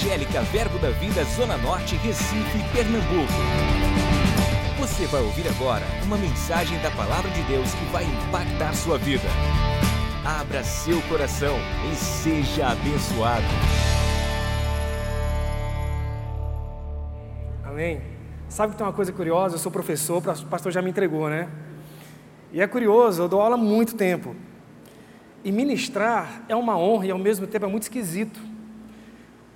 Evangélica Verbo da Vida Zona Norte, Recife, Pernambuco. Você vai ouvir agora uma mensagem da Palavra de Deus que vai impactar sua vida. Abra seu coração e seja abençoado. Amém? Sabe que tem uma coisa curiosa? Eu sou professor, o pastor já me entregou, né? E é curioso, eu dou aula há muito tempo. E ministrar é uma honra e ao mesmo tempo é muito esquisito.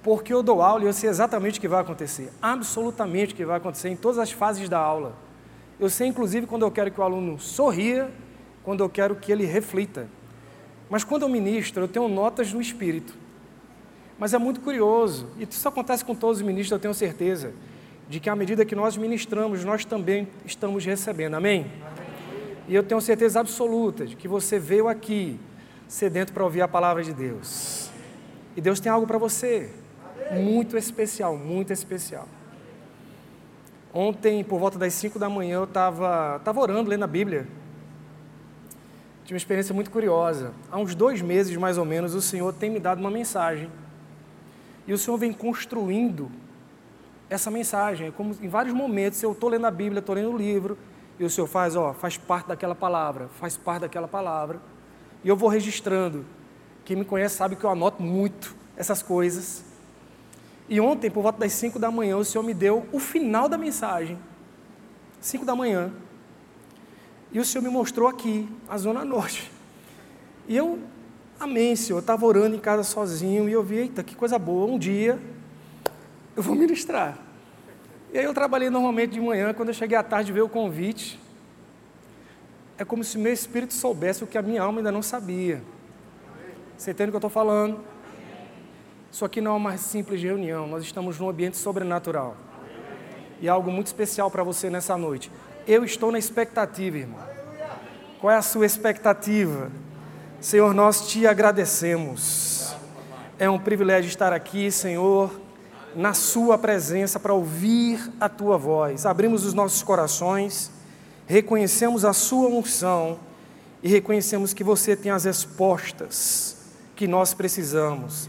Porque eu dou aula e eu sei exatamente o que vai acontecer, absolutamente o que vai acontecer em todas as fases da aula. Eu sei, inclusive, quando eu quero que o aluno sorria, quando eu quero que ele reflita. Mas quando eu ministro, eu tenho notas no espírito. Mas é muito curioso, e isso acontece com todos os ministros, eu tenho certeza, de que à medida que nós ministramos, nós também estamos recebendo. Amém? Amém. E eu tenho certeza absoluta de que você veio aqui sedento para ouvir a palavra de Deus. E Deus tem algo para você muito especial, muito especial. Ontem, por volta das 5 da manhã, eu estava tava orando, lendo a Bíblia. Tive uma experiência muito curiosa. Há uns dois meses, mais ou menos, o Senhor tem me dado uma mensagem. E o Senhor vem construindo essa mensagem. É como em vários momentos eu estou lendo a Bíblia, estou lendo o livro, e o Senhor faz, ó, faz parte daquela palavra, faz parte daquela palavra. E eu vou registrando. Quem me conhece sabe que eu anoto muito essas coisas. E ontem, por volta das 5 da manhã, o Senhor me deu o final da mensagem. 5 da manhã. E o Senhor me mostrou aqui, a Zona Norte. E eu, amém, Senhor. Eu estava orando em casa sozinho e eu vi, eita, que coisa boa. Um dia eu vou ministrar. E aí eu trabalhei normalmente de manhã, quando eu cheguei à tarde veio o convite. É como se meu espírito soubesse o que a minha alma ainda não sabia. Você entende o que eu estou falando? Isso aqui não é uma simples reunião, nós estamos num ambiente sobrenatural. E algo muito especial para você nessa noite. Eu estou na expectativa, irmão. Qual é a sua expectativa? Senhor, nós te agradecemos. É um privilégio estar aqui, Senhor, na Sua presença para ouvir a Tua voz. Abrimos os nossos corações, reconhecemos a Sua unção e reconhecemos que você tem as respostas que nós precisamos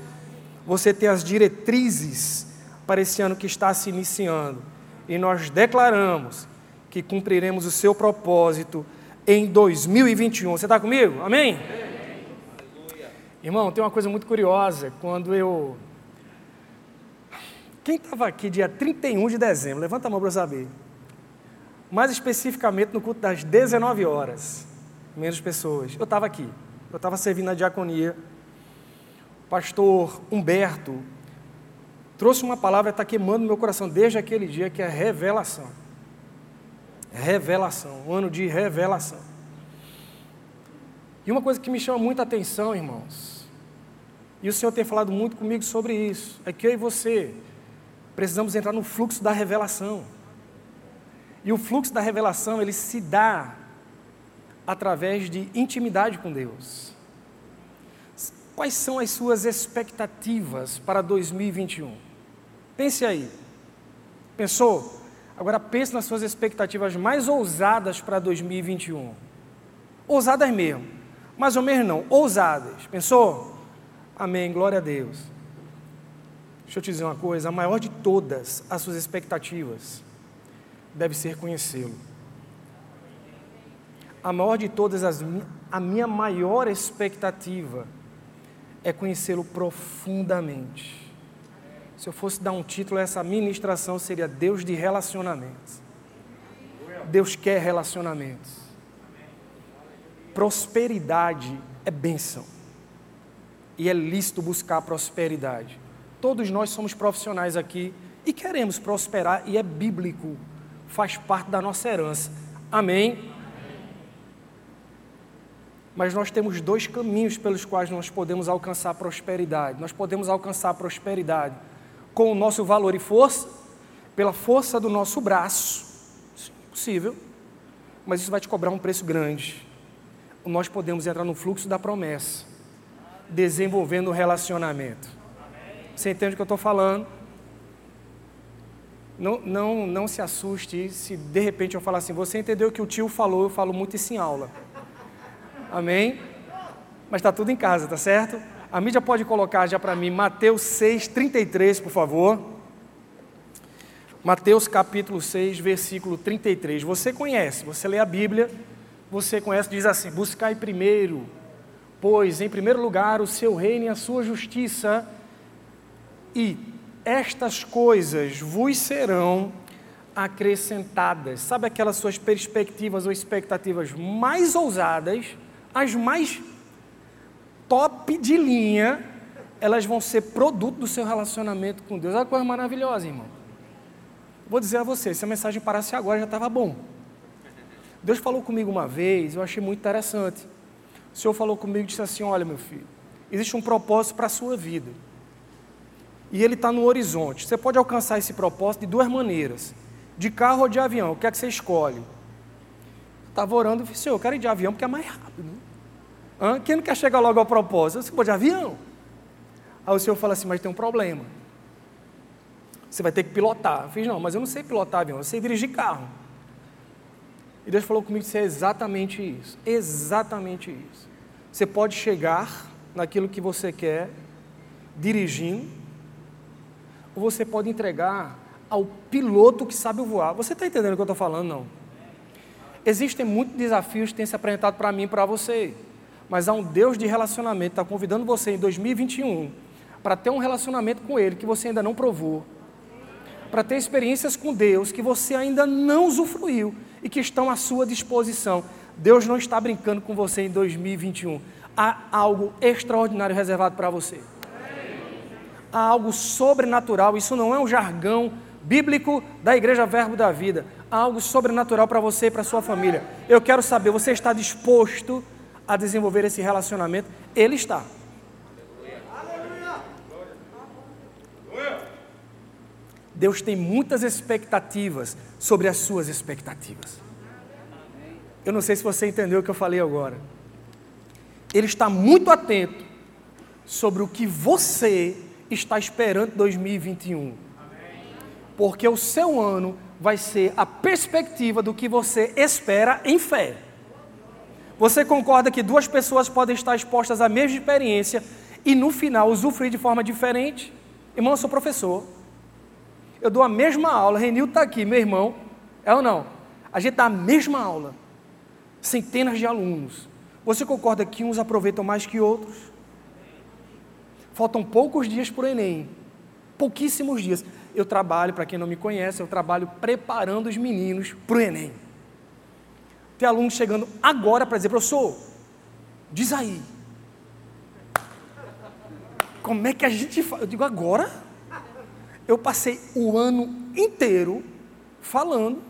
você ter as diretrizes para esse ano que está se iniciando. E nós declaramos que cumpriremos o seu propósito em 2021. Você está comigo? Amém? Amém? Irmão, tem uma coisa muito curiosa. Quando eu. Quem estava aqui dia 31 de dezembro? Levanta a mão para eu saber. Mais especificamente no culto das 19 horas. Menos pessoas. Eu estava aqui. Eu estava servindo a diaconia pastor Humberto trouxe uma palavra que está queimando meu coração desde aquele dia, que é revelação. Revelação, um ano de revelação. E uma coisa que me chama muita atenção, irmãos, e o Senhor tem falado muito comigo sobre isso, é que eu e você precisamos entrar no fluxo da revelação. E o fluxo da revelação, ele se dá através de intimidade com Deus. Quais são as suas expectativas para 2021? Pense aí. Pensou? Agora pense nas suas expectativas mais ousadas para 2021. Ousadas mesmo. Mais ou menos não, ousadas. Pensou? Amém, glória a Deus. Deixa eu te dizer uma coisa: a maior de todas as suas expectativas deve ser conhecê-lo. A maior de todas as a minha maior expectativa é conhecê-lo profundamente. Se eu fosse dar um título, essa ministração seria Deus de relacionamentos. Deus quer relacionamentos. Prosperidade é bênção. E é lícito buscar prosperidade. Todos nós somos profissionais aqui e queremos prosperar, e é bíblico, faz parte da nossa herança. Amém? Mas nós temos dois caminhos pelos quais nós podemos alcançar prosperidade. Nós podemos alcançar prosperidade com o nosso valor e força, pela força do nosso braço. Sim, é possível. Mas isso vai te cobrar um preço grande. Nós podemos entrar no fluxo da promessa, desenvolvendo um relacionamento. Você entende o que eu estou falando? Não, não, não se assuste se de repente eu falar assim, você entendeu o que o tio falou, eu falo muito isso em aula. Amém? Mas está tudo em casa, tá certo? A mídia pode colocar já para mim Mateus 6, 33, por favor. Mateus capítulo 6, versículo 33. Você conhece, você lê a Bíblia, você conhece, diz assim: Buscai primeiro, pois em primeiro lugar o seu reino e a sua justiça, e estas coisas vos serão acrescentadas. Sabe aquelas suas perspectivas ou expectativas mais ousadas, as mais top de linha, elas vão ser produto do seu relacionamento com Deus. Olha que coisa maravilhosa, irmão. Vou dizer a você, se a mensagem parasse agora já estava bom. Deus falou comigo uma vez, eu achei muito interessante. O Senhor falou comigo e disse assim: Olha, meu filho, existe um propósito para a sua vida. E ele está no horizonte. Você pode alcançar esse propósito de duas maneiras: de carro ou de avião. O que é que você escolhe? Estava orando e disse: Senhor, eu quero ir de avião porque é mais rápido. Hã? Quem não quer chegar logo ao propósito? Você pode de avião. Aí o Senhor fala assim: Mas tem um problema. Você vai ter que pilotar. Eu fiz: Não, mas eu não sei pilotar avião, eu sei dirigir carro. E Deus falou comigo que é exatamente isso. Exatamente isso. Você pode chegar naquilo que você quer dirigindo, ou você pode entregar ao piloto que sabe voar. Você está entendendo o que eu estou falando? Não. Existem muitos desafios que têm se apresentado para mim e para você, mas há um Deus de relacionamento que está convidando você em 2021 para ter um relacionamento com Ele que você ainda não provou, para ter experiências com Deus que você ainda não usufruiu e que estão à sua disposição. Deus não está brincando com você em 2021. Há algo extraordinário reservado para você. Há algo sobrenatural. Isso não é um jargão bíblico da Igreja Verbo da Vida. Há algo sobrenatural para você e para sua família. Eu quero saber, você está disposto a desenvolver esse relacionamento? Ele está. Deus tem muitas expectativas sobre as suas expectativas. Eu não sei se você entendeu o que eu falei agora. Ele está muito atento sobre o que você está esperando em 2021. Porque o seu ano vai ser a perspectiva do que você espera em fé. Você concorda que duas pessoas podem estar expostas à mesma experiência e no final usufruir de forma diferente? Irmão, eu sou professor eu dou a mesma aula, Renil está aqui, meu irmão, é ou não? A gente dá a mesma aula, centenas de alunos. Você concorda que uns aproveitam mais que outros? Faltam poucos dias para o Enem, pouquíssimos dias. Eu trabalho, para quem não me conhece, eu trabalho preparando os meninos para o Enem. Tem aluno chegando agora para dizer, professor, diz aí. Como é que a gente faz? Eu digo, agora? eu passei o ano inteiro falando.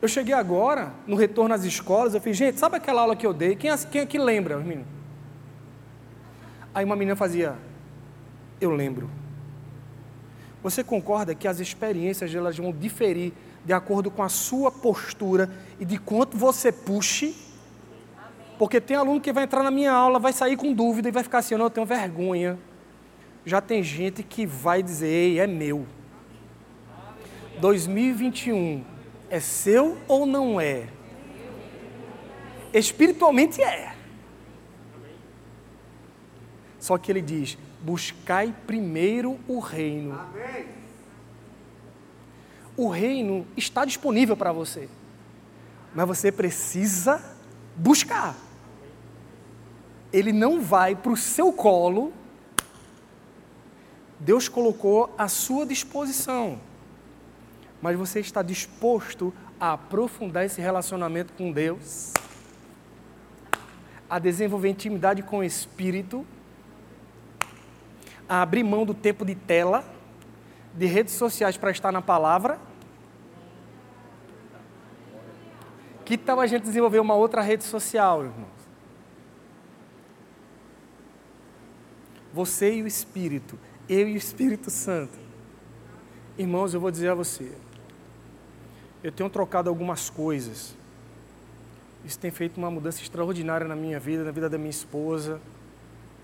Eu cheguei agora, no retorno às escolas, eu fiz, gente, sabe aquela aula que eu dei? Quem, quem aqui lembra, menino? Aí uma menina fazia, eu lembro. Você concorda que as experiências elas vão diferir de acordo com a sua postura e de quanto você puxe? Porque tem aluno que vai entrar na minha aula, vai sair com dúvida e vai ficar assim, eu não tenho vergonha já tem gente que vai dizer, ei, é meu. 2021 é seu ou não é? Espiritualmente é. Só que ele diz: buscai primeiro o reino. O reino está disponível para você, mas você precisa buscar. Ele não vai para o seu colo Deus colocou à sua disposição. Mas você está disposto a aprofundar esse relacionamento com Deus? A desenvolver intimidade com o Espírito? A abrir mão do tempo de tela, de redes sociais para estar na palavra? Que tal a gente desenvolver uma outra rede social, irmãos? Você e o Espírito eu e o Espírito Santo. Irmãos, eu vou dizer a você, eu tenho trocado algumas coisas. Isso tem feito uma mudança extraordinária na minha vida, na vida da minha esposa,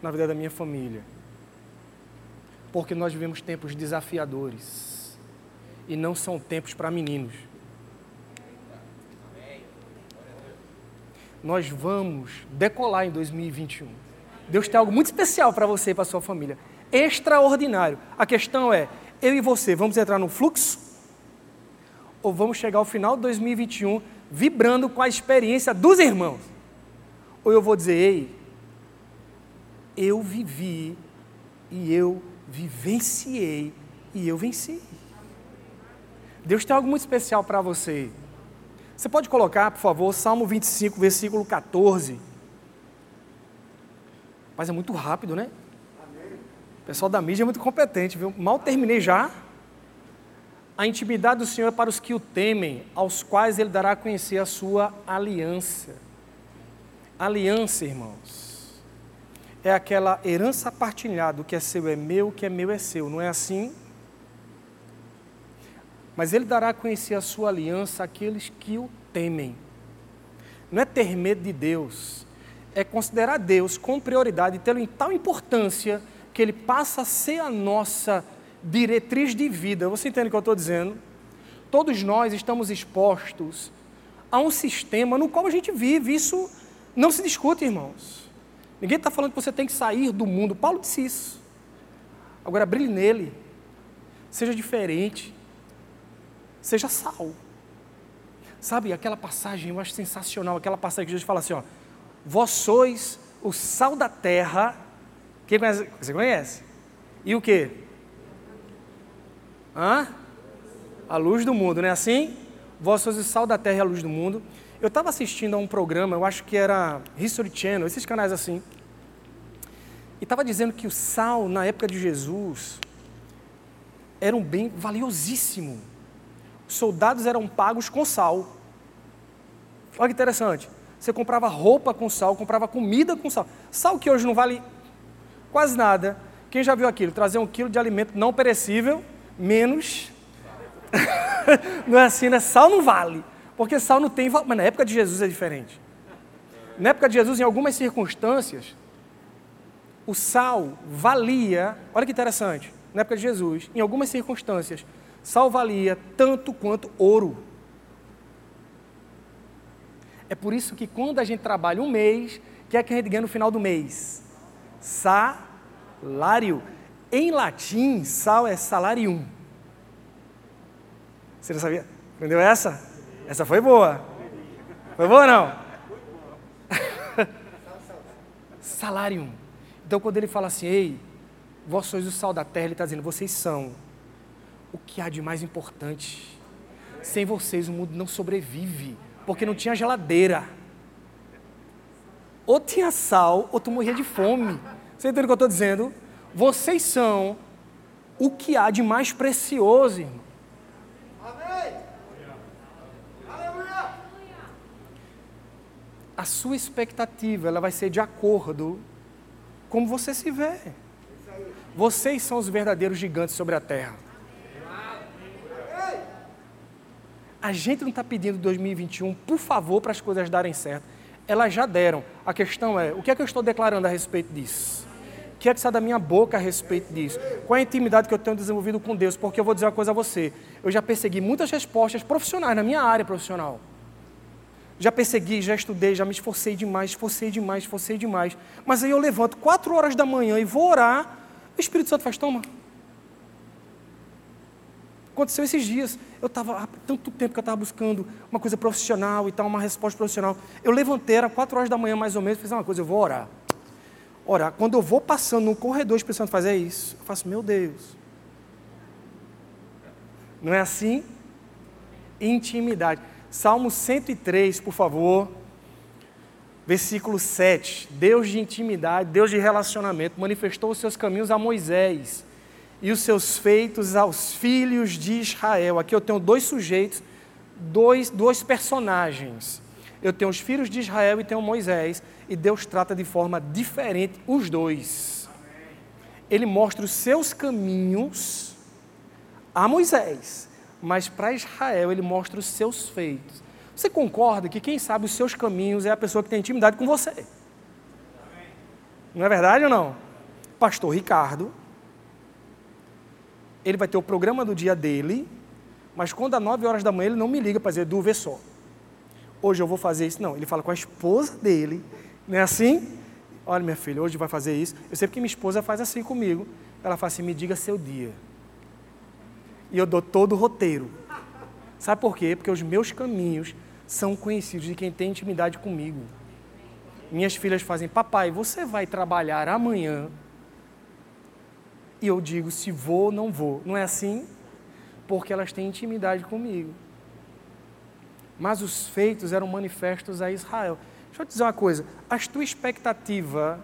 na vida da minha família. Porque nós vivemos tempos desafiadores. E não são tempos para meninos. Nós vamos decolar em 2021. Deus tem algo muito especial para você e para sua família. Extraordinário. A questão é, eu e você, vamos entrar no fluxo? Ou vamos chegar ao final de 2021 vibrando com a experiência dos irmãos? Ou eu vou dizer, ei, eu vivi e eu vivenciei e eu venci. Deus tem algo muito especial para você. Você pode colocar, por favor, Salmo 25, versículo 14. Mas é muito rápido, né? O pessoal da mídia é muito competente, viu? Mal terminei já. A intimidade do Senhor é para os que o temem, aos quais Ele dará a conhecer a sua aliança. Aliança, irmãos, é aquela herança partilhada, o que é seu é meu, o que é meu é seu, não é assim? Mas Ele dará a conhecer a sua aliança àqueles que o temem. Não é ter medo de Deus, é considerar Deus com prioridade, tê-lo em tal importância que ele passa a ser a nossa diretriz de vida. Você entende o que eu estou dizendo? Todos nós estamos expostos a um sistema no qual a gente vive. Isso não se discute, irmãos. Ninguém está falando que você tem que sair do mundo. Paulo disse isso. Agora, brilhe nele. Seja diferente. Seja sal. Sabe, aquela passagem eu acho sensacional. Aquela passagem que Jesus fala assim: ó, Vós sois o sal da terra quem conhece? Você conhece? E o que? Hã? A luz do mundo, não é assim? Vós sois o sal da terra e a luz do mundo. Eu estava assistindo a um programa, eu acho que era History Channel, esses canais assim. E estava dizendo que o sal, na época de Jesus, era um bem valiosíssimo. Os soldados eram pagos com sal. Olha que interessante. Você comprava roupa com sal, comprava comida com sal. Sal que hoje não vale Quase nada. Quem já viu aquilo? Trazer um quilo de alimento não perecível, menos. não é assim, né? Sal não vale. Porque sal não tem valor. Mas na época de Jesus é diferente. Na época de Jesus, em algumas circunstâncias, o sal valia. Olha que interessante. Na época de Jesus, em algumas circunstâncias, sal valia tanto quanto ouro. É por isso que quando a gente trabalha um mês, o que é que a gente ganha no final do mês? Sa salário. Em latim, sal é salarium. Você não sabia? Entendeu essa? Essa foi boa. Foi boa ou não? salarium. Então, quando ele fala assim, ei, vós sois o sal da terra, ele está dizendo, vocês são o que há de mais importante. Sem vocês o mundo não sobrevive, porque não tinha geladeira. Ou tinha sal, ou tu morria de fome. Você entende o que eu estou dizendo? Vocês são o que há de mais precioso, irmão. Amém. Aleluia. A sua expectativa, ela vai ser de acordo como você se vê. Vocês são os verdadeiros gigantes sobre a terra. A gente não está pedindo 2021, por favor, para as coisas darem certo. Elas já deram. A questão é, o que é que eu estou declarando a respeito disso? que é que sai da minha boca a respeito disso? Qual é a intimidade que eu tenho desenvolvido com Deus? Porque eu vou dizer uma coisa a você. Eu já persegui muitas respostas profissionais na minha área profissional. Já persegui, já estudei, já me esforcei demais, esforcei demais, esforcei demais. Mas aí eu levanto quatro horas da manhã e vou orar, o Espírito Santo faz, toma. Aconteceu esses dias. Eu estava há tanto tempo que eu estava buscando uma coisa profissional e tal, uma resposta profissional. Eu levantei, era quatro horas da manhã mais ou menos, fiz uma coisa, eu vou orar orar. Quando eu vou passando no corredor, o Espírito Santo faz é isso. Eu faço, meu Deus. Não é assim? Intimidade. Salmo 103, por favor. Versículo 7. Deus de intimidade, Deus de relacionamento, manifestou os seus caminhos a Moisés e os seus feitos aos filhos de Israel. Aqui eu tenho dois sujeitos, dois, dois personagens. Eu tenho os filhos de Israel e tenho Moisés e Deus trata de forma diferente os dois. Ele mostra os seus caminhos a Moisés, mas para Israel ele mostra os seus feitos. Você concorda que quem sabe os seus caminhos é a pessoa que tem intimidade com você? Não é verdade ou não? Pastor Ricardo, ele vai ter o programa do dia dele, mas quando às 9 horas da manhã ele não me liga para dizer, Du, vê só. Hoje eu vou fazer isso. Não, ele fala com a esposa dele não é assim? Olha, minha filha, hoje vai fazer isso. Eu sei porque minha esposa faz assim comigo. Ela fala assim: me diga seu dia. E eu dou todo o roteiro. Sabe por quê? Porque os meus caminhos são conhecidos de quem tem intimidade comigo. Minhas filhas fazem, papai, você vai trabalhar amanhã? E eu digo, se vou, não vou. Não é assim? Porque elas têm intimidade comigo. Mas os feitos eram manifestos a Israel. Deixa eu te dizer uma coisa: a tua expectativa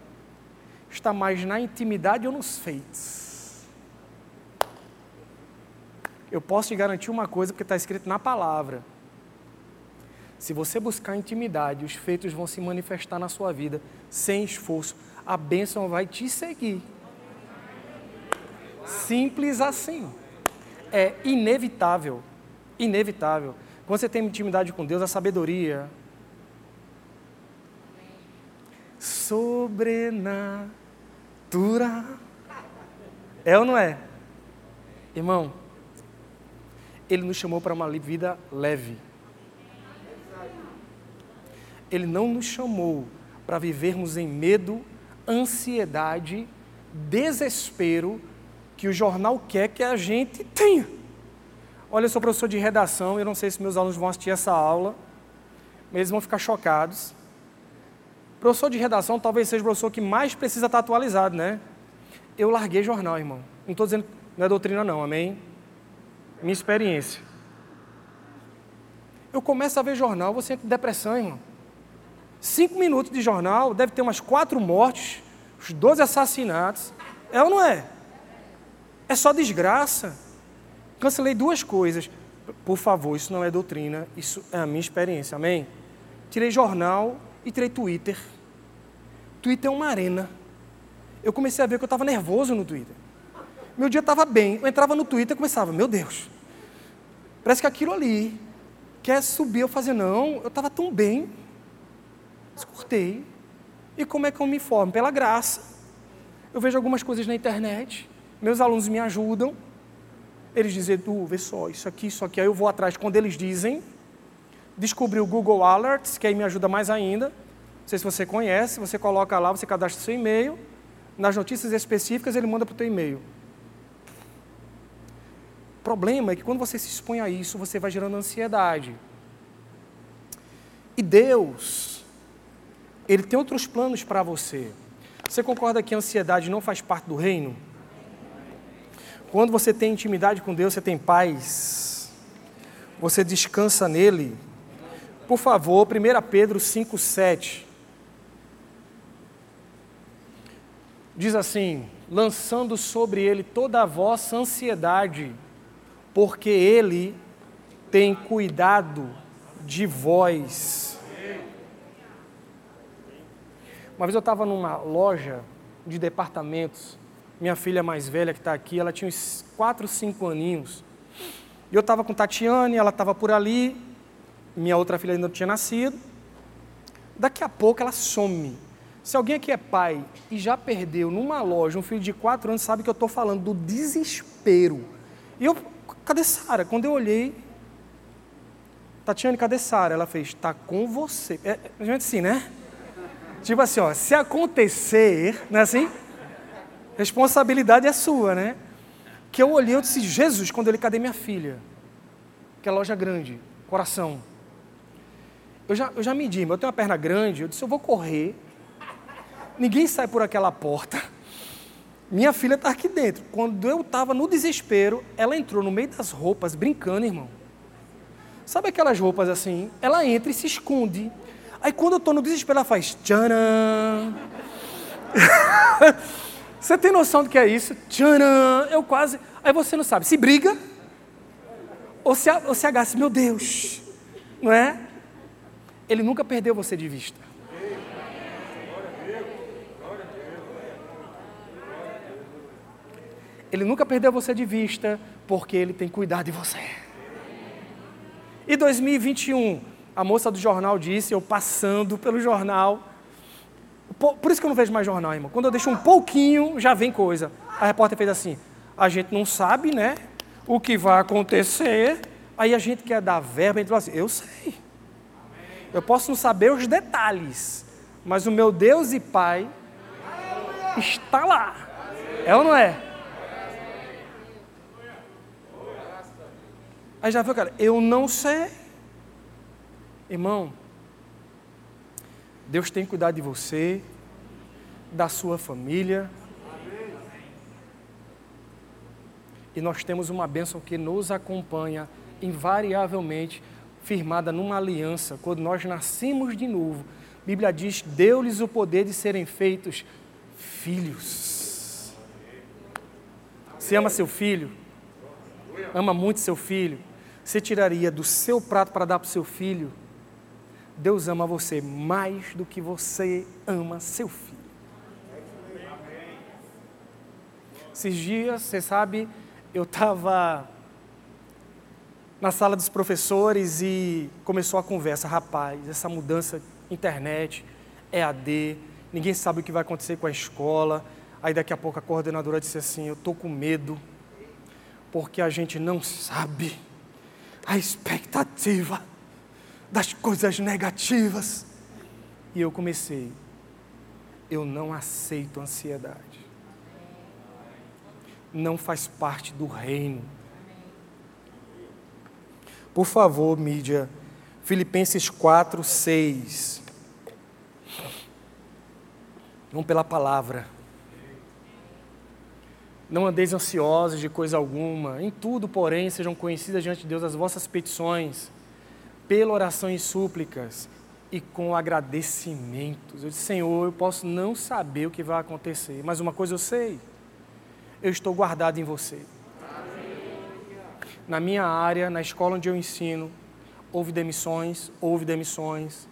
está mais na intimidade ou nos feitos? Eu posso te garantir uma coisa, porque está escrito na palavra. Se você buscar intimidade, os feitos vão se manifestar na sua vida sem esforço. A bênção vai te seguir. Simples assim. É inevitável. Inevitável. Quando você tem intimidade com Deus, a sabedoria, sobrenatural. É ou não é? Irmão, Ele nos chamou para uma vida leve. Ele não nos chamou para vivermos em medo, ansiedade, desespero que o jornal quer que a gente tenha. Olha, eu sou professor de redação, eu não sei se meus alunos vão assistir essa aula, mas eles vão ficar chocados. Professor de redação talvez seja o professor que mais precisa estar atualizado, né? Eu larguei jornal, irmão. Não estou dizendo não é doutrina, não, amém? Minha experiência. Eu começo a ver jornal, você entra em depressão, irmão. Cinco minutos de jornal, deve ter umas quatro mortes, uns doze assassinatos. É ou não é? É só desgraça. Cancelei duas coisas. Por favor, isso não é doutrina, isso é a minha experiência, amém? Tirei jornal, e tirei Twitter. Twitter é uma arena. Eu comecei a ver que eu estava nervoso no Twitter. Meu dia estava bem. Eu entrava no Twitter e começava, meu Deus, parece que aquilo ali quer subir. Eu fazia, não, eu estava tão bem. Escutei. E como é que eu me informo? Pela graça. Eu vejo algumas coisas na internet. Meus alunos me ajudam. Eles dizem, Edu, vê só, isso aqui, isso aqui. Aí eu vou atrás. Quando eles dizem, descobri o Google Alerts, que aí me ajuda mais ainda. Não sei se você conhece, você coloca lá, você cadastra seu e-mail, nas notícias específicas ele manda para o teu e-mail. O problema é que quando você se expõe a isso, você vai gerando ansiedade. E Deus, Ele tem outros planos para você. Você concorda que a ansiedade não faz parte do reino? Quando você tem intimidade com Deus, você tem paz, você descansa nele, por favor, 1 Pedro 5,7. Diz assim: lançando sobre ele toda a vossa ansiedade, porque ele tem cuidado de vós. Uma vez eu estava numa loja de departamentos, minha filha mais velha que está aqui, ela tinha uns 4, 5 aninhos. E eu estava com Tatiane, ela estava por ali, minha outra filha ainda não tinha nascido. Daqui a pouco ela some. Se alguém aqui é pai e já perdeu numa loja um filho de quatro anos, sabe que eu estou falando do desespero. E eu, cadê Sara? Quando eu olhei, Tatiane, cadê Sara? Ela fez, está com você. É, é, gente assim, né? Tipo assim, ó, se acontecer, não é assim? Responsabilidade é sua, né? Que eu olhei, eu disse, Jesus, quando ele, cadê minha filha? Que é loja grande, coração. Eu já, eu já medi, eu tenho uma perna grande, eu disse, eu vou correr, ninguém sai por aquela porta, minha filha está aqui dentro. Quando eu estava no desespero, ela entrou no meio das roupas, brincando, irmão. Sabe aquelas roupas assim? Ela entra e se esconde. Aí quando eu estou no desespero, ela faz tcharam. você tem noção do que é isso? Tcharam. Eu quase. Aí você não sabe se briga ou se, ou se. Meu Deus. Não é? Ele nunca perdeu você de vista. Ele nunca perdeu você de vista, porque ele tem cuidado de você. E 2021, a moça do jornal disse, eu passando pelo jornal. Por isso que eu não vejo mais jornal, irmão. Quando eu deixo um pouquinho, já vem coisa. A repórter fez assim: a gente não sabe, né? O que vai acontecer. Aí a gente quer dar verba, a gente assim: eu sei. Eu posso não saber os detalhes, mas o meu Deus e Pai está lá. É ou não é? Aí já viu, cara, eu não sei. Irmão, Deus tem cuidado de você, da sua família. E nós temos uma bênção que nos acompanha invariavelmente, firmada numa aliança. Quando nós nascemos de novo, a Bíblia diz: deu-lhes o poder de serem feitos filhos. Você ama seu filho? Ama muito seu filho? Você tiraria do seu prato para dar para o seu filho? Deus ama você mais do que você ama seu filho. Esses dias, você sabe, eu estava na sala dos professores e começou a conversa. Rapaz, essa mudança, internet, EAD, ninguém sabe o que vai acontecer com a escola. Aí daqui a pouco a coordenadora disse assim: Eu estou com medo, porque a gente não sabe a expectativa das coisas negativas. E eu comecei, eu não aceito ansiedade não faz parte do reino. Por favor, mídia, Filipenses 4, 6. Vamos pela palavra. Não andeis ansiosos de coisa alguma, em tudo, porém, sejam conhecidas diante de Deus as vossas petições, pela oração e súplicas e com agradecimentos. Eu disse, Senhor, eu posso não saber o que vai acontecer, mas uma coisa eu sei eu estou guardado em você. Na minha área, na escola onde eu ensino, houve demissões, houve demissões,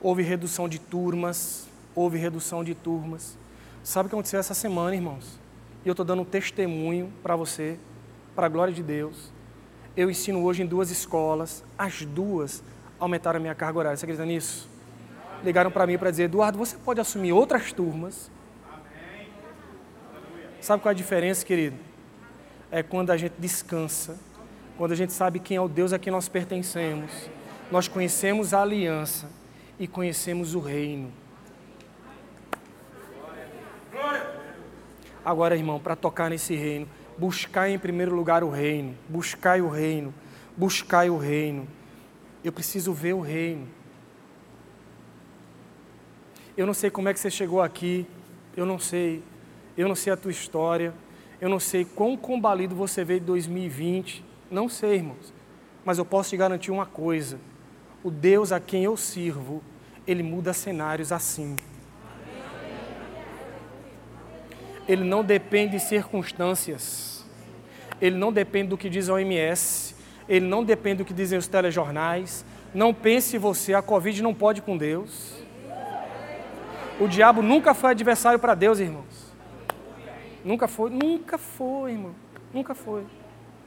houve redução de turmas, houve redução de turmas. Sabe o que aconteceu essa semana, irmãos? E eu estou dando um testemunho para você, para a glória de Deus. Eu ensino hoje em duas escolas, as duas aumentaram a minha carga horária. Você acredita nisso? Ligaram para mim para dizer, Eduardo, você pode assumir outras turmas Sabe qual é a diferença, querido? É quando a gente descansa, quando a gente sabe quem é o Deus a quem nós pertencemos, nós conhecemos a aliança e conhecemos o reino. Agora, irmão, para tocar nesse reino, buscar em primeiro lugar o reino, buscai o reino, buscai o reino. Eu preciso ver o reino. Eu não sei como é que você chegou aqui, eu não sei. Eu não sei a tua história, eu não sei quão combalido você veio de 2020, não sei, irmãos. Mas eu posso te garantir uma coisa: o Deus a quem eu sirvo, ele muda cenários assim. Ele não depende de circunstâncias, ele não depende do que diz a OMS, ele não depende do que dizem os telejornais. Não pense você, a Covid não pode com Deus. O diabo nunca foi adversário para Deus, irmãos. Nunca foi, nunca foi, irmão. Nunca foi.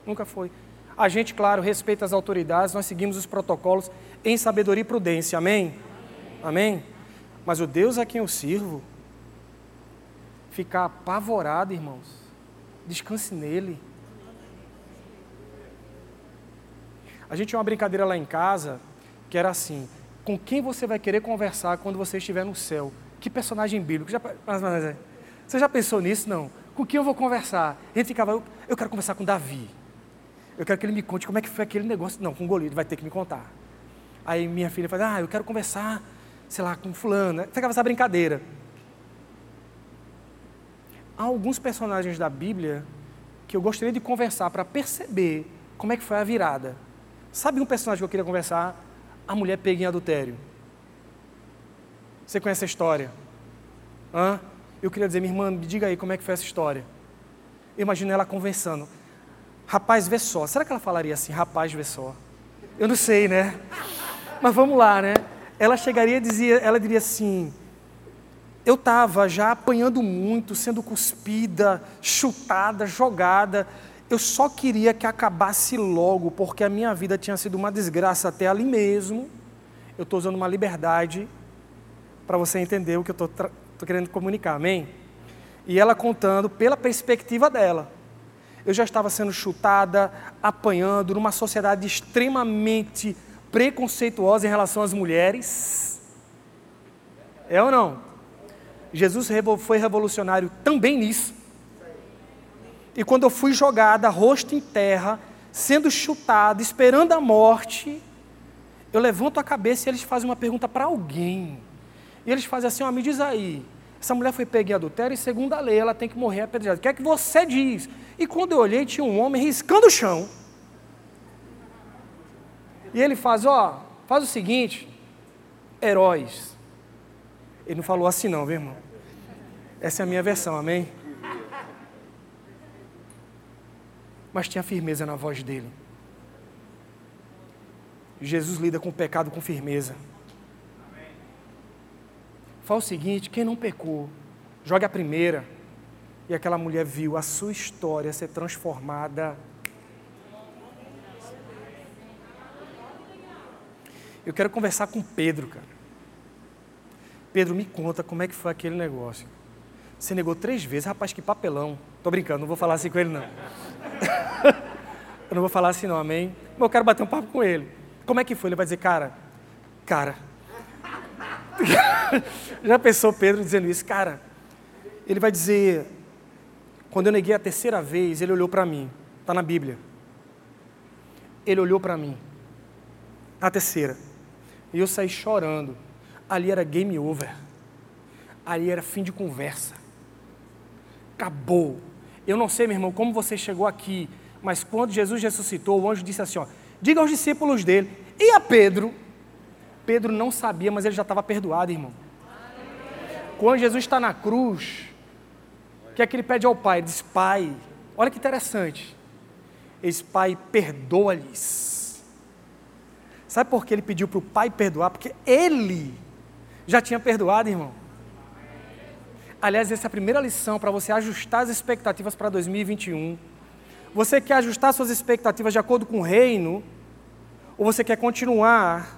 Nunca foi. A gente, claro, respeita as autoridades, nós seguimos os protocolos em sabedoria e prudência. Amém? Amém? Mas o Deus a quem eu sirvo, ficar apavorado, irmãos. Descanse nele. A gente tinha uma brincadeira lá em casa que era assim: com quem você vai querer conversar quando você estiver no céu? Que personagem bíblico? Já, você já pensou nisso? Não com quem eu vou conversar? A gente ficava, eu, eu quero conversar com Davi. Eu quero que ele me conte como é que foi aquele negócio. Não, com o Golias, vai ter que me contar. Aí minha filha fala, ah, eu quero conversar, sei lá, com fulano. Ficava essa brincadeira. Há alguns personagens da Bíblia que eu gostaria de conversar para perceber como é que foi a virada. Sabe um personagem que eu queria conversar? A mulher pega em adultério. Você conhece a história? Hã? Eu queria dizer, minha irmã, me diga aí como é que foi essa história. Eu imagino ela conversando. Rapaz, vê só. Será que ela falaria assim, rapaz, vê só? Eu não sei, né? Mas vamos lá, né? Ela chegaria e dizia, ela diria assim: Eu estava já apanhando muito, sendo cuspida, chutada, jogada. Eu só queria que acabasse logo, porque a minha vida tinha sido uma desgraça até ali mesmo. Eu estou usando uma liberdade para você entender o que eu estou Estou querendo comunicar, amém? E ela contando pela perspectiva dela. Eu já estava sendo chutada, apanhando, numa sociedade extremamente preconceituosa em relação às mulheres. É ou não? Jesus foi revolucionário também nisso. E quando eu fui jogada, rosto em terra, sendo chutada, esperando a morte, eu levanto a cabeça e eles fazem uma pergunta para alguém. E eles fazem assim: ó, me diz aí, essa mulher foi pega em adultério e, segundo a lei, ela tem que morrer apedrejada. O que é que você diz? E quando eu olhei, tinha um homem riscando o chão. E ele faz: ó, faz o seguinte, heróis. Ele não falou assim, não, viu, irmão? Essa é a minha versão, amém? Mas tinha firmeza na voz dele. Jesus lida com o pecado com firmeza. Fala o seguinte: quem não pecou, jogue a primeira. E aquela mulher viu a sua história ser transformada. Eu quero conversar com Pedro, cara. Pedro, me conta como é que foi aquele negócio. Você negou três vezes, rapaz, que papelão. Tô brincando, não vou falar assim com ele, não. eu não vou falar assim, não, amém? Mas eu quero bater um papo com ele. Como é que foi? Ele vai dizer, cara, cara. Já pensou Pedro dizendo isso? Cara, ele vai dizer, quando eu neguei a terceira vez, ele olhou para mim. Está na Bíblia. Ele olhou para mim. A terceira. E eu saí chorando. Ali era game over. Ali era fim de conversa. Acabou. Eu não sei, meu irmão, como você chegou aqui, mas quando Jesus ressuscitou, o anjo disse assim: ó, Diga aos discípulos dele. E a Pedro? Pedro não sabia, mas ele já estava perdoado, irmão. Quando Jesus está na cruz, o que é que ele pede ao Pai? Ele diz: Pai, olha que interessante. Esse Pai, perdoa-lhes. Sabe por que ele pediu para o Pai perdoar? Porque ele já tinha perdoado, irmão. Aliás, essa é a primeira lição para você ajustar as expectativas para 2021 você quer ajustar suas expectativas de acordo com o reino? Ou você quer continuar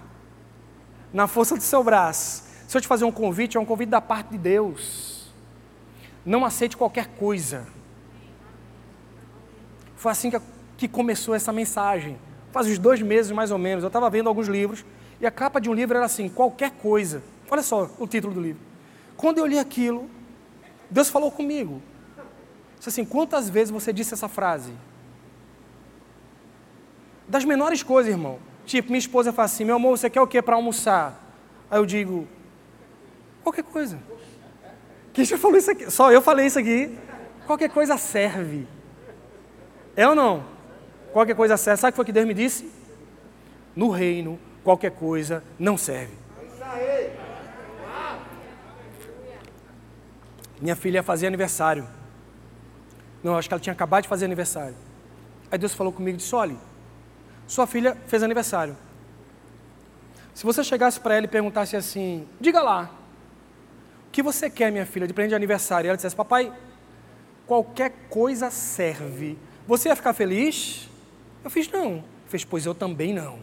na força do seu braço? Se eu te fazer um convite, é um convite da parte de Deus. Não aceite qualquer coisa. Foi assim que, que começou essa mensagem. Faz uns dois meses mais ou menos. Eu estava vendo alguns livros e a capa de um livro era assim: qualquer coisa. Olha só o título do livro. Quando eu li aquilo, Deus falou comigo. Disse assim: quantas vezes você disse essa frase? Das menores coisas, irmão. Tipo, minha esposa fala assim: meu amor, você quer o que para almoçar? Aí eu digo: qualquer coisa. Quem já falou isso aqui? Só eu falei isso aqui. Qualquer coisa serve. É ou não? Qualquer coisa serve. Sabe o que foi que Deus me disse? No reino, qualquer coisa não serve. Minha filha fazia aniversário. Não, acho que ela tinha acabado de fazer aniversário. Aí Deus falou comigo e disse: olha, sua filha fez aniversário. Se você chegasse para ela e perguntasse assim: diga lá, o que você quer, minha filha, de presente de aniversário? E ela dissesse: papai, qualquer coisa serve. Você ia ficar feliz? Eu fiz: não. Fez: pois eu também não.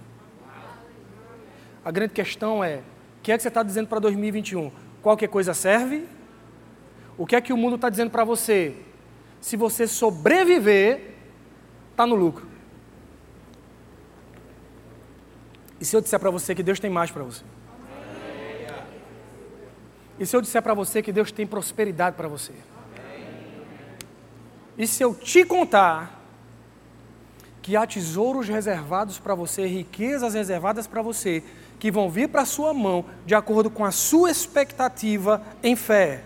A grande questão é: o que é que você está dizendo para 2021? Qualquer coisa serve? O que é que o mundo está dizendo para você? se você sobreviver, está no lucro. E se eu disser para você que Deus tem mais para você? E se eu disser para você que Deus tem prosperidade para você? E se eu te contar que há tesouros reservados para você, riquezas reservadas para você, que vão vir para a sua mão de acordo com a sua expectativa em fé?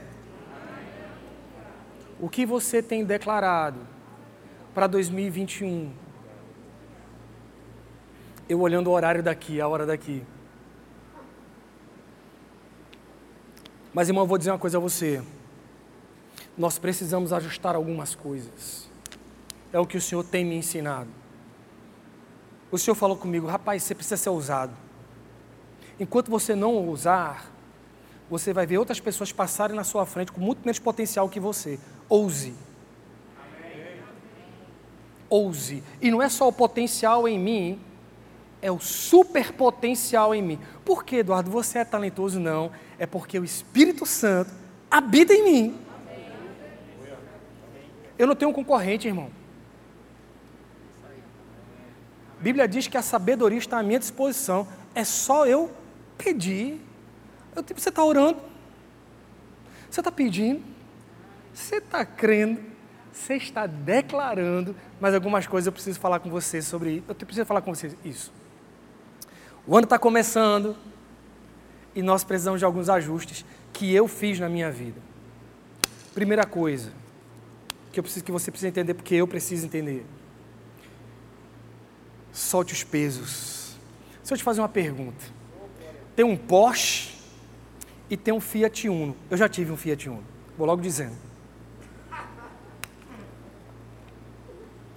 O que você tem declarado para 2021? Eu olhando o horário daqui, a hora daqui. Mas, irmão, eu vou dizer uma coisa a você. Nós precisamos ajustar algumas coisas. É o que o Senhor tem me ensinado. O Senhor falou comigo, rapaz, você precisa ser ousado. Enquanto você não ousar, você vai ver outras pessoas passarem na sua frente com muito menos potencial que você. Ouse. Ouse. E não é só o potencial em mim, é o super potencial em mim. Por que, Eduardo, você é talentoso? Não. É porque o Espírito Santo habita em mim. Eu não tenho um concorrente, irmão. A Bíblia diz que a sabedoria está à minha disposição. É só eu pedir. Eu, tipo, você está orando. Você está pedindo, você está crendo, você está declarando, mas algumas coisas eu preciso falar com você sobre isso. Eu preciso falar com você isso. O ano está começando e nós precisamos de alguns ajustes que eu fiz na minha vida. Primeira coisa que eu preciso que você precisa entender, porque eu preciso entender. Solte os pesos. Se eu te fazer uma pergunta, tem um Porsche e tem um Fiat Uno. Eu já tive um Fiat Uno. Vou logo dizendo.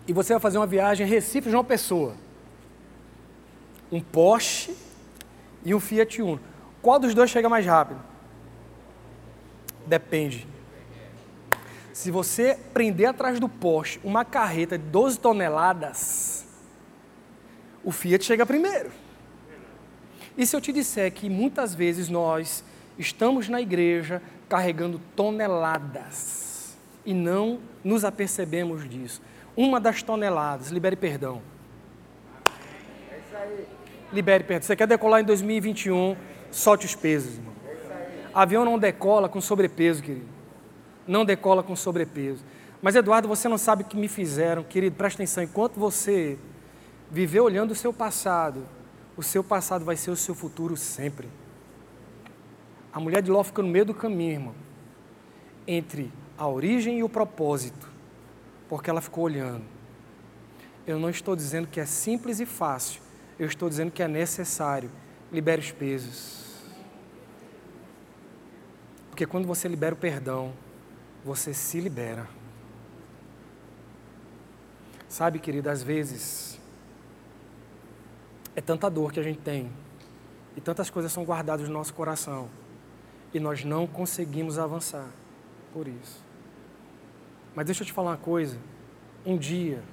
E você vai fazer uma viagem Recife João Pessoa. Um Porsche e um Fiat Uno. Qual dos dois chega mais rápido? Depende. Se você prender atrás do Porsche uma carreta de 12 toneladas, o Fiat chega primeiro. E se eu te disser que muitas vezes nós estamos na igreja carregando toneladas e não nos apercebemos disso. Uma das toneladas, libere perdão. Libere perdão. Você quer decolar em 2021, solte os pesos, irmão. Avião não decola com sobrepeso, querido. Não decola com sobrepeso. Mas, Eduardo, você não sabe o que me fizeram, querido. Presta atenção. Enquanto você viver olhando o seu passado, o seu passado vai ser o seu futuro sempre. A mulher de Ló fica no meio do caminho, irmão, entre a origem e o propósito, porque ela ficou olhando. Eu não estou dizendo que é simples e fácil, eu estou dizendo que é necessário. Libere os pesos. Porque quando você libera o perdão, você se libera. Sabe, querida, às vezes é tanta dor que a gente tem e tantas coisas são guardadas no nosso coração e nós não conseguimos avançar por isso. Mas deixa eu te falar uma coisa. Um dia,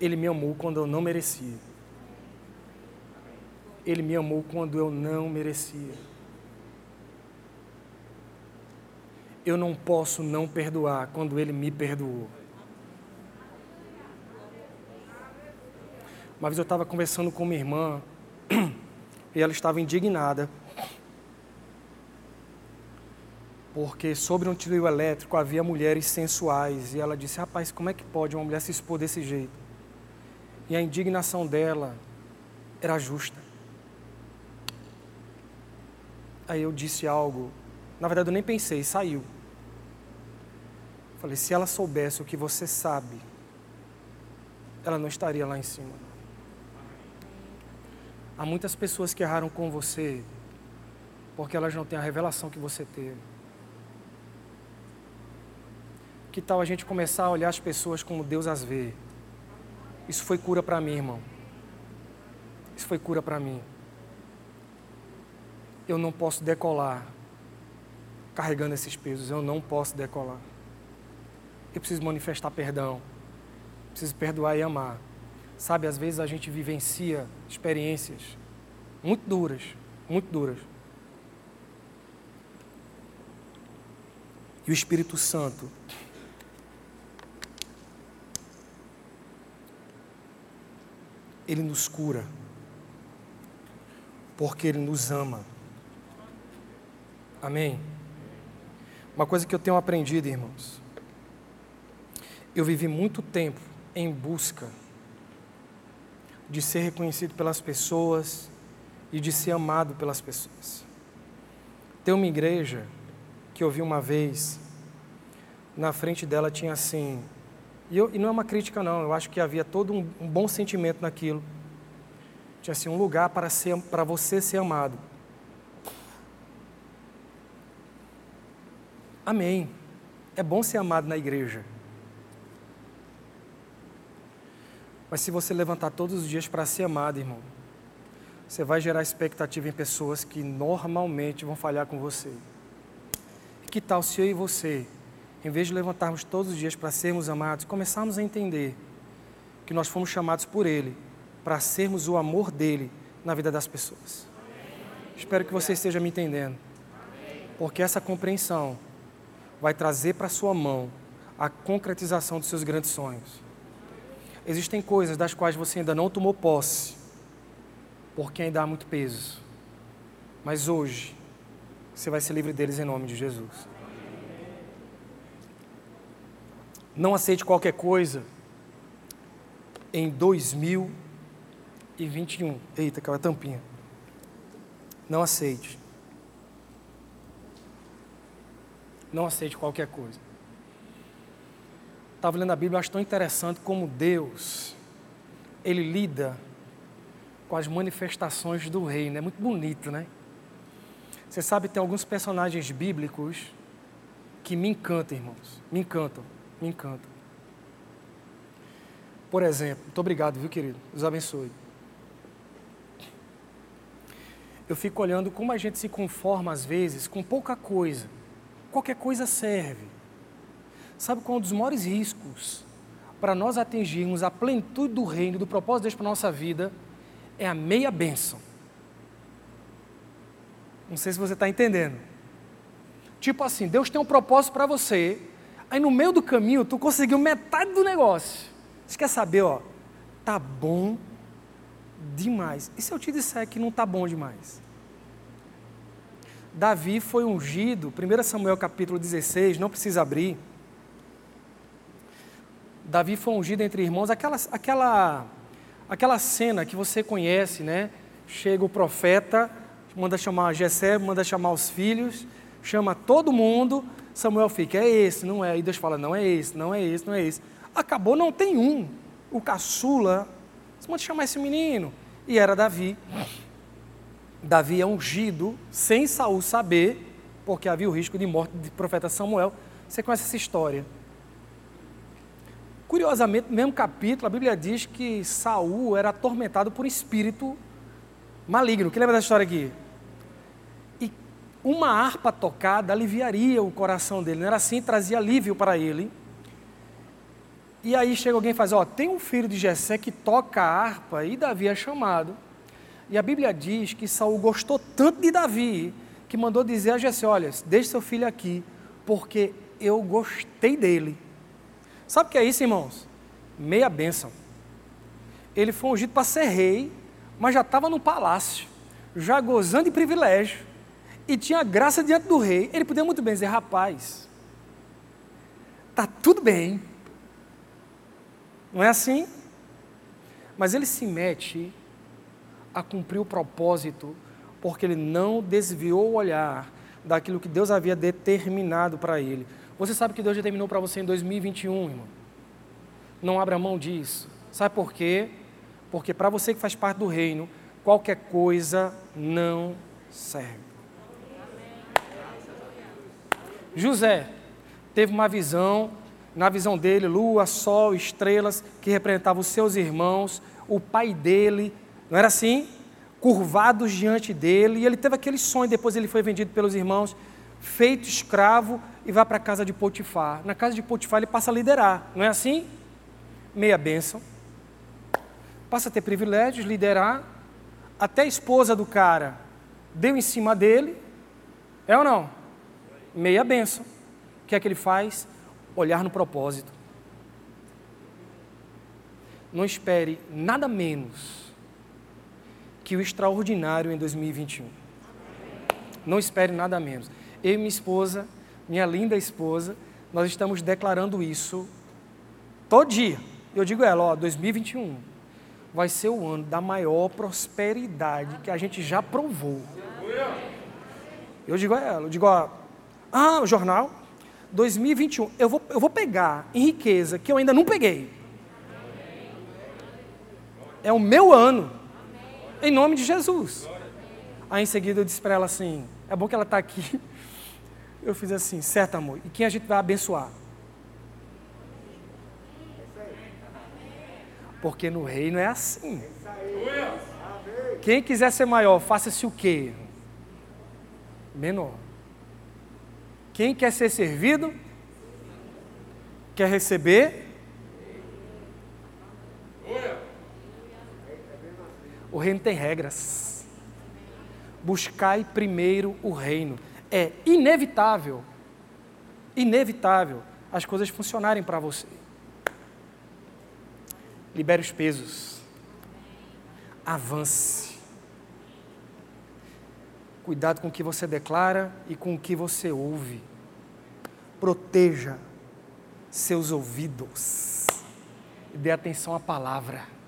Ele me amou quando eu não merecia. Ele me amou quando eu não merecia. Eu não posso não perdoar quando Ele me perdoou. Uma vez eu estava conversando com minha irmã e ela estava indignada porque sobre um trio elétrico havia mulheres sensuais e ela disse: Rapaz, como é que pode uma mulher se expor desse jeito? E a indignação dela era justa. Aí eu disse algo, na verdade eu nem pensei, saiu. Falei: Se ela soubesse o que você sabe, ela não estaria lá em cima. Há muitas pessoas que erraram com você porque elas não têm a revelação que você teve. Que tal a gente começar a olhar as pessoas como Deus as vê? Isso foi cura para mim, irmão. Isso foi cura para mim. Eu não posso decolar carregando esses pesos. Eu não posso decolar. Eu preciso manifestar perdão. Preciso perdoar e amar. Sabe, às vezes a gente vivencia experiências muito duras, muito duras. E o Espírito Santo Ele nos cura, porque Ele nos ama. Amém? Uma coisa que eu tenho aprendido, irmãos, eu vivi muito tempo em busca de ser reconhecido pelas pessoas e de ser amado pelas pessoas. Tem uma igreja que eu vi uma vez, na frente dela tinha assim, e, eu, e, não é uma crítica, não. Eu acho que havia todo um, um bom sentimento naquilo. Tinha assim, um lugar para, ser, para você ser amado. Amém. É bom ser amado na igreja. Mas se você levantar todos os dias para ser amado, irmão, você vai gerar expectativa em pessoas que normalmente vão falhar com você. Que tal se eu e você em vez de levantarmos todos os dias para sermos amados, começarmos a entender que nós fomos chamados por Ele para sermos o amor dele na vida das pessoas. Espero que você esteja me entendendo, porque essa compreensão vai trazer para sua mão a concretização dos seus grandes sonhos. Existem coisas das quais você ainda não tomou posse, porque ainda há muito peso. Mas hoje, você vai ser livre deles em nome de Jesus. Não aceite qualquer coisa em 2021. Eita, aquela tampinha. Não aceite. Não aceite qualquer coisa. Estava lendo a Bíblia, acho tão interessante como Deus, Ele lida com as manifestações do reino. É muito bonito, né? Você sabe, tem alguns personagens bíblicos que me encantam, irmãos. Me encantam, me encantam. Por exemplo, muito obrigado, viu, querido? Deus abençoe. Eu fico olhando como a gente se conforma, às vezes, com pouca coisa. Qualquer coisa serve. Sabe qual é um dos maiores riscos para nós atingirmos a plenitude do reino, do propósito de Deus para a nossa vida? É a meia bênção. Não sei se você está entendendo. Tipo assim, Deus tem um propósito para você, aí no meio do caminho tu conseguiu metade do negócio. Você quer saber, ó, tá bom demais. E se eu te disser que não tá bom demais? Davi foi ungido, 1 Samuel capítulo 16, não precisa abrir. Davi foi ungido entre irmãos, aquela, aquela, aquela cena que você conhece, né? Chega o profeta, manda chamar Jessé, manda chamar os filhos, chama todo mundo, Samuel fica, é esse, não é? E Deus fala, não é esse, não é esse, não é esse. Acabou, não tem um. O caçula, manda chamar esse menino. E era Davi. Davi é ungido, sem Saul saber, porque havia o risco de morte do profeta Samuel. Você conhece essa história. Curiosamente, no mesmo capítulo, a Bíblia diz que Saul era atormentado por um espírito maligno. Quem lembra dessa história aqui? E uma harpa tocada aliviaria o coração dele, não era assim? Trazia alívio para ele. E aí chega alguém e faz, ó, tem um filho de Jessé que toca a harpa e Davi é chamado. E a Bíblia diz que Saul gostou tanto de Davi que mandou dizer a Jessé, olha, deixe seu filho aqui, porque eu gostei dele. Sabe o que é isso, irmãos? Meia bênção. Ele foi ungido para ser rei, mas já estava no palácio, já gozando de privilégio, e tinha graça diante do rei. Ele podia muito bem dizer: rapaz, está tudo bem. Não é assim? Mas ele se mete a cumprir o propósito, porque ele não desviou o olhar daquilo que Deus havia determinado para ele. Você sabe que Deus determinou para você em 2021, irmão. Não abra mão disso. Sabe por quê? Porque para você que faz parte do reino, qualquer coisa não serve. José teve uma visão, na visão dele, lua, sol, estrelas, que representavam os seus irmãos, o pai dele, não era assim? Curvados diante dele, e ele teve aquele sonho, depois ele foi vendido pelos irmãos, feito escravo e vai para a casa de Potifar. Na casa de Potifar ele passa a liderar, não é assim? Meia bênção. Passa a ter privilégios, liderar. Até a esposa do cara deu em cima dele. É ou não? Meia bênção. O que é que ele faz? Olhar no propósito. Não espere nada menos que o extraordinário em 2021. Não espere nada menos eu e minha esposa, minha linda esposa, nós estamos declarando isso todo dia. Eu digo a ela, ó, 2021 vai ser o ano da maior prosperidade que a gente já provou. Eu digo a ela, eu digo, ó, ah, o jornal, 2021, eu vou, eu vou pegar em riqueza que eu ainda não peguei. É o meu ano, em nome de Jesus. Aí em seguida eu disse para ela assim: é bom que ela está aqui, eu fiz assim, certo amor, e quem a gente vai abençoar? Porque no reino é assim. Quem quiser ser maior, faça-se o quê? Menor. Quem quer ser servido? Quer receber? O reino tem regras. Buscai primeiro o reino é inevitável, inevitável as coisas funcionarem para você. Libere os pesos. Avance. Cuidado com o que você declara e com o que você ouve. Proteja. seus ouvidos dê atenção à palavra.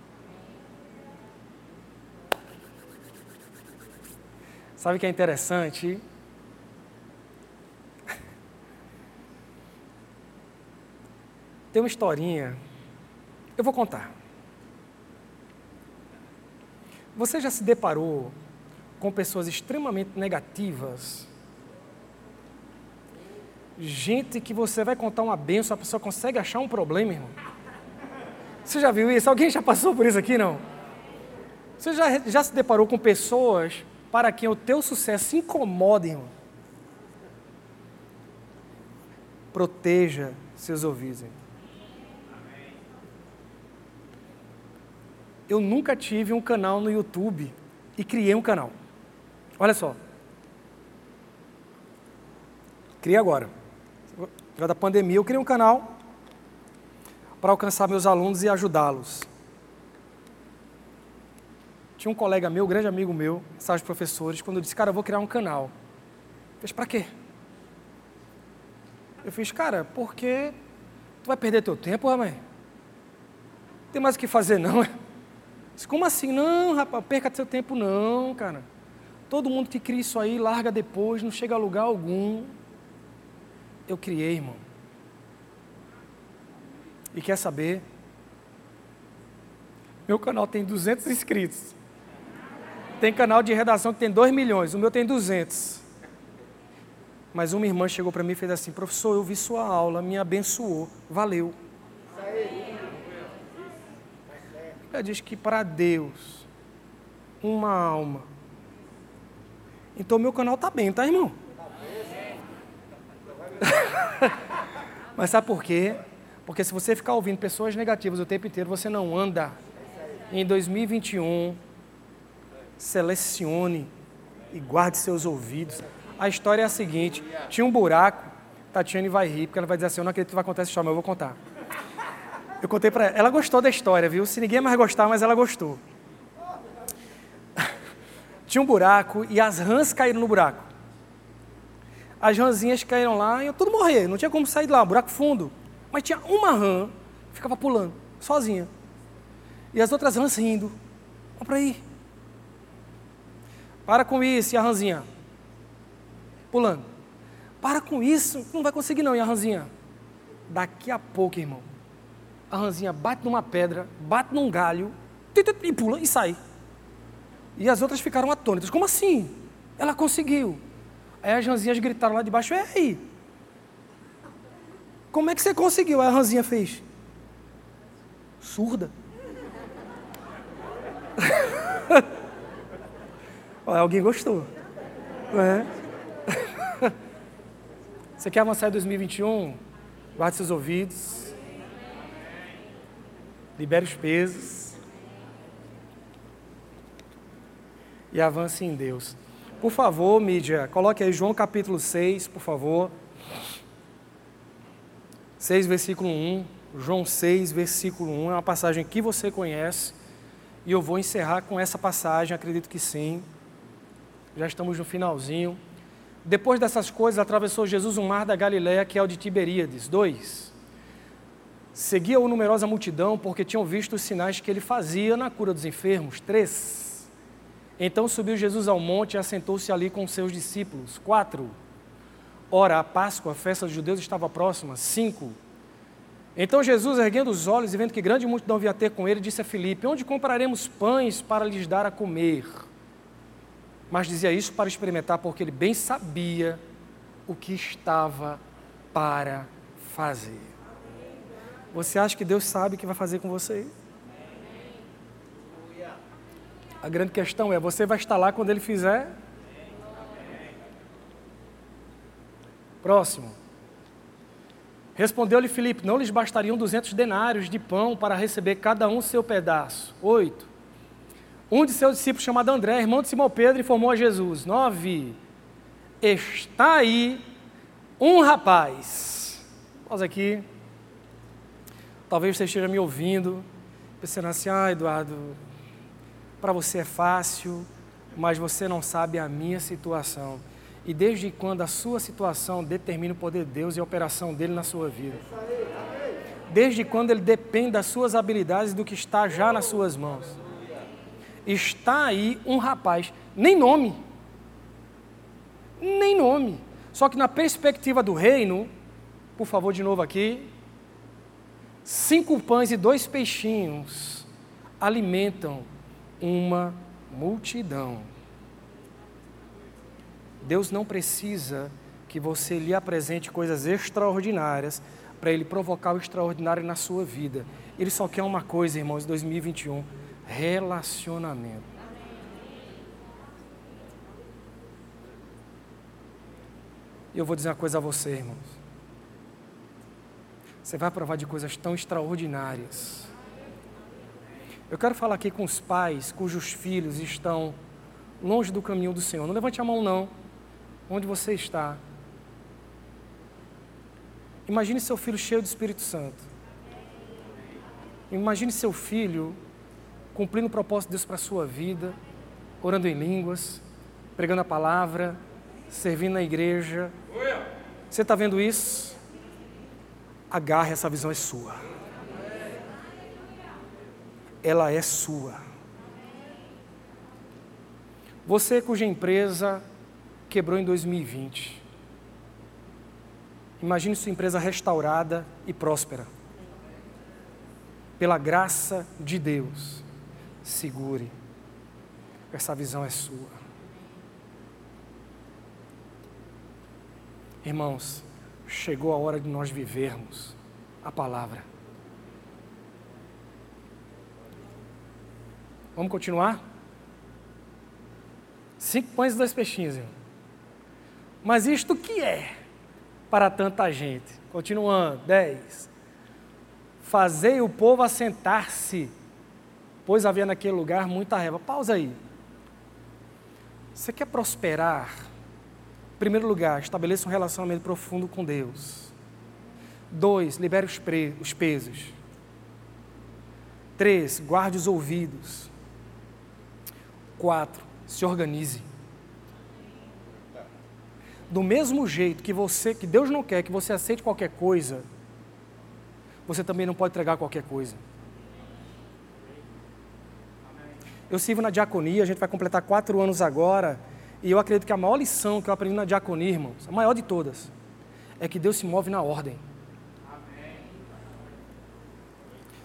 Sabe o que é interessante? Tem uma historinha, eu vou contar. Você já se deparou com pessoas extremamente negativas? Gente que você vai contar uma benção, a pessoa consegue achar um problema, irmão. Você já viu isso? Alguém já passou por isso aqui, não? Você já, já se deparou com pessoas para quem o teu sucesso incomoda, irmão? Proteja seus ouvidos. Irmão. Eu nunca tive um canal no YouTube e criei um canal. Olha só. Criei agora. Por da pandemia, eu criei um canal para alcançar meus alunos e ajudá-los. Tinha um colega meu, grande amigo meu, de professores, quando eu disse, cara, eu vou criar um canal. Fez para quê? Eu fiz, cara, porque tu vai perder teu tempo, rapaz. Não tem mais o que fazer, não. Disse, como assim? Não, rapaz, perca seu tempo, não, cara. Todo mundo que cria isso aí, larga depois, não chega a lugar algum. Eu criei, irmão. E quer saber? Meu canal tem 200 inscritos. Tem canal de redação que tem 2 milhões, o meu tem 200. Mas uma irmã chegou para mim e fez assim: professor, eu vi sua aula, me abençoou, valeu. Ela diz que para Deus, uma alma. Então meu canal tá bem, tá, irmão? Mas sabe por quê? Porque se você ficar ouvindo pessoas negativas o tempo inteiro, você não anda. Em 2021, selecione e guarde seus ouvidos. A história é a seguinte: tinha um buraco, Tatiane vai rir, porque ela vai dizer assim: Eu não acredito que vai contar essa história, mas eu vou contar. Eu contei para ela, ela gostou da história, viu? Se ninguém mais gostar, mas ela gostou. tinha um buraco e as rãs caíram no buraco. As rãzinhas caíram lá e eu tudo morrer, não tinha como sair de lá, buraco fundo. Mas tinha uma rã ficava pulando, sozinha. E as outras rãs rindo. Vamos para aí. Para com isso, e a ranzinha? Pulando. Para com isso, não vai conseguir não, e a ranzinha? Daqui a pouco, irmão, a ranzinha bate numa pedra, bate num galho, e pula e sai. E as outras ficaram atônitas. Como assim? Ela conseguiu. Aí as ranzinhas gritaram lá de baixo, ei! Como é que você conseguiu? Aí a ranzinha fez. Surda. Alguém gostou. É. Você quer avançar em 2021? Guarde seus ouvidos. Libere os pesos. E avance em Deus. Por favor, mídia, coloque aí João capítulo 6, por favor. 6, versículo 1. João 6, versículo 1. É uma passagem que você conhece. E eu vou encerrar com essa passagem, acredito que sim já estamos no finalzinho. Depois dessas coisas, atravessou Jesus o mar da Galiléia, que é o de Tiberíades. Dois. Seguia-o numerosa multidão, porque tinham visto os sinais que ele fazia na cura dos enfermos. Três. Então subiu Jesus ao monte e assentou-se ali com seus discípulos. Quatro. Ora, a Páscoa, a festa dos judeus, estava próxima. Cinco. Então Jesus, erguendo os olhos e vendo que grande multidão via ter com ele, disse a Filipe: Onde compraremos pães para lhes dar a comer? Mas dizia isso para experimentar, porque ele bem sabia o que estava para fazer. Você acha que Deus sabe o que vai fazer com você? A grande questão é: você vai estar lá quando ele fizer? Próximo. Respondeu-lhe Filipe: Não lhes bastariam duzentos denários de pão para receber cada um seu pedaço. Oito. Um de seus discípulos, chamado André, irmão de Simão Pedro, informou a Jesus: Nove, está aí um rapaz. Nós aqui, talvez você esteja me ouvindo, pensando assim: Ah, Eduardo, para você é fácil, mas você não sabe a minha situação. E desde quando a sua situação determina o poder de Deus e a operação dele na sua vida. desde quando ele depende das suas habilidades e do que está já nas suas mãos. Está aí um rapaz, nem nome, nem nome, só que na perspectiva do reino, por favor, de novo aqui, cinco pães e dois peixinhos alimentam uma multidão. Deus não precisa que você lhe apresente coisas extraordinárias para ele provocar o extraordinário na sua vida. Ele só quer uma coisa, irmãos, em 2021: relacionamento. E eu vou dizer uma coisa a você, irmãos. Você vai provar de coisas tão extraordinárias. Eu quero falar aqui com os pais cujos filhos estão longe do caminho do Senhor. Não levante a mão, não. Onde você está? Imagine seu filho cheio do Espírito Santo. Imagine seu filho cumprindo o propósito de Deus para a sua vida, orando em línguas, pregando a palavra, servindo na igreja. Você está vendo isso? Agarre, essa visão é sua. Ela é sua. Você cuja empresa quebrou em 2020. Imagine sua empresa restaurada e próspera. Pela graça de Deus, segure. Essa visão é sua. Irmãos, chegou a hora de nós vivermos a palavra. Vamos continuar? Cinco pães e dois peixinhos, irmão. Mas isto que é? para tanta gente. Continuando, 10. Fazei o povo assentar-se, pois havia naquele lugar muita reva. Pausa aí. Você quer prosperar? Em primeiro lugar, estabeleça um relacionamento profundo com Deus. Dois, libere os, os pesos. Três, guarde os ouvidos. Quatro, se organize do mesmo jeito que você, que Deus não quer que você aceite qualquer coisa, você também não pode entregar qualquer coisa. Eu sirvo na diaconia, a gente vai completar quatro anos agora, e eu acredito que a maior lição que eu aprendi na diaconia, irmãos, a maior de todas, é que Deus se move na ordem.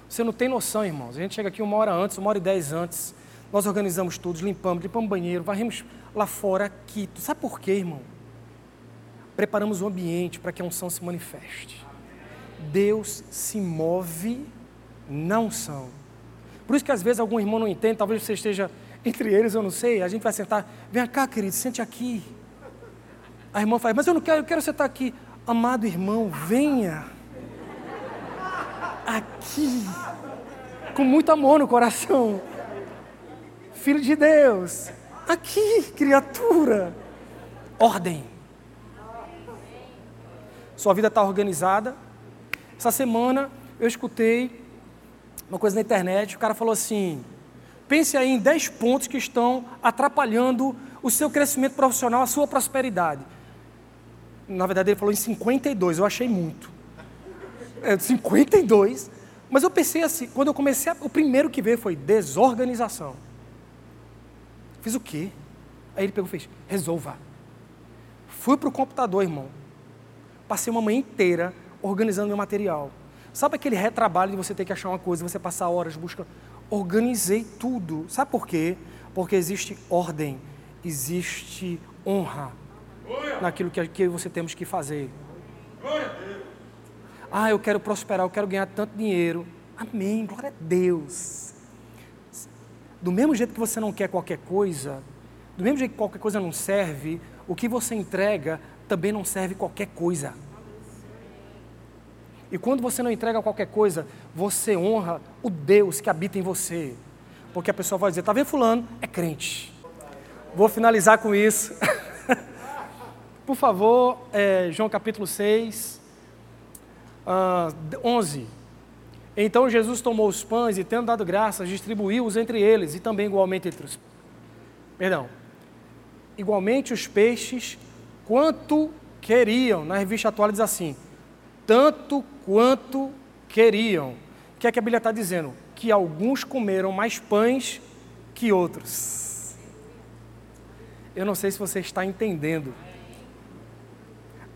Você não tem noção, irmãos. A gente chega aqui uma hora antes, uma hora e dez antes, nós organizamos tudo, limpamos, limpamos banheiro, varremos lá fora, aqui. Sabe por quê, irmão? preparamos o ambiente para que a unção se manifeste. Deus se move na unção. Por isso que às vezes algum irmão não entende, talvez você esteja entre eles, eu não sei, a gente vai sentar, vem cá, querido, sente aqui. A irmã fala, mas eu não quero, eu quero sentar aqui. Amado irmão, venha aqui, com muito amor no coração. Filho de Deus, aqui, criatura. Ordem sua vida está organizada. Essa semana eu escutei uma coisa na internet, o cara falou assim: pense aí em 10 pontos que estão atrapalhando o seu crescimento profissional, a sua prosperidade. Na verdade, ele falou em 52, eu achei muito. É, 52. Mas eu pensei assim, quando eu comecei, a, o primeiro que veio foi desorganização. Fiz o quê? Aí ele pegou e fez, resolva. Fui para o computador, irmão. Passei uma manhã inteira organizando meu material. Sabe aquele retrabalho de você ter que achar uma coisa, você passar horas buscando? Organizei tudo. Sabe por quê? Porque existe ordem, existe honra naquilo que, você temos que fazer. Ah, eu quero prosperar, eu quero ganhar tanto dinheiro. Amém, glória a Deus. Do mesmo jeito que você não quer qualquer coisa, do mesmo jeito que qualquer coisa não serve, o que você entrega também não serve qualquer coisa. E quando você não entrega qualquer coisa, você honra o Deus que habita em você. Porque a pessoa vai dizer, tá vendo fulano? É crente. Vou finalizar com isso. Por favor, é, João capítulo 6, uh, 11. Então Jesus tomou os pães e, tendo dado graças, distribuiu-os entre eles e também igualmente entre os... Perdão. Igualmente os peixes quanto queriam. Na revista atual diz assim: tanto quanto queriam. O que é que a Bíblia está dizendo? Que alguns comeram mais pães que outros. Eu não sei se você está entendendo.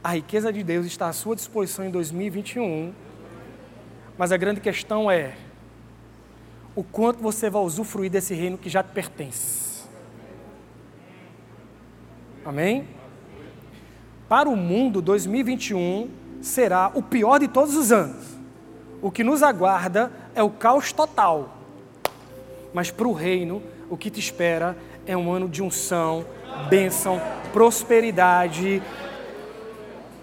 A riqueza de Deus está à sua disposição em 2021, mas a grande questão é o quanto você vai usufruir desse reino que já te pertence. Amém? Para o mundo, 2021 será o pior de todos os anos. O que nos aguarda é o caos total. Mas para o reino, o que te espera é um ano de unção, bênção, prosperidade,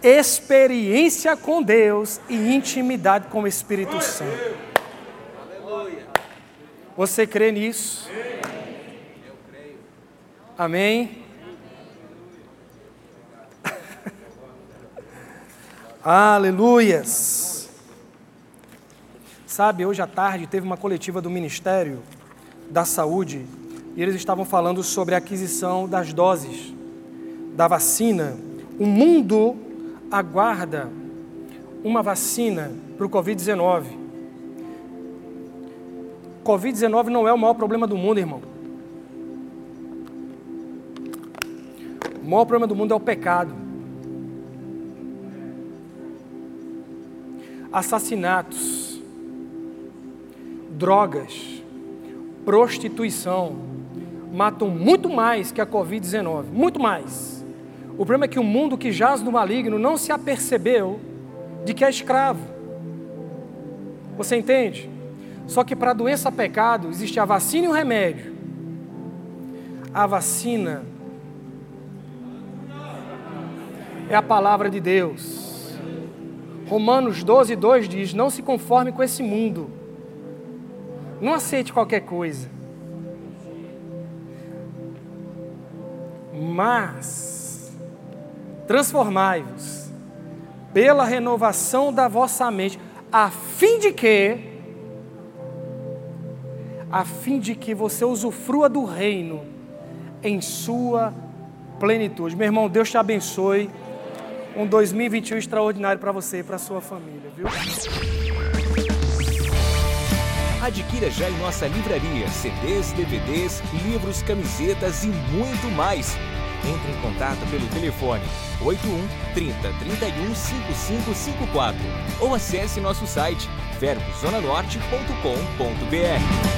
experiência com Deus e intimidade com o Espírito Santo. Você crê nisso? Amém? Aleluias! Sabe, hoje à tarde teve uma coletiva do Ministério da Saúde e eles estavam falando sobre a aquisição das doses da vacina. O mundo aguarda uma vacina para o Covid-19. Covid-19 não é o maior problema do mundo, irmão. O maior problema do mundo é o pecado. Assassinatos, drogas, prostituição matam muito mais que a Covid-19, muito mais. O problema é que o mundo que jaz no maligno não se apercebeu de que é escravo. Você entende? Só que para a doença pecado existe a vacina e o remédio. A vacina é a palavra de Deus. Romanos 12, 2 diz: Não se conforme com esse mundo. Não aceite qualquer coisa. Mas transformai-vos pela renovação da vossa mente, a fim de que a fim de que você usufrua do reino em sua plenitude. Meu irmão, Deus te abençoe. Um 2021 extraordinário para você e para sua família, viu? Adquira já em nossa livraria CDs, DVDs, livros, camisetas e muito mais. Entre em contato pelo telefone 81 30 31 5554 ou acesse nosso site verbozonanorte.com.br.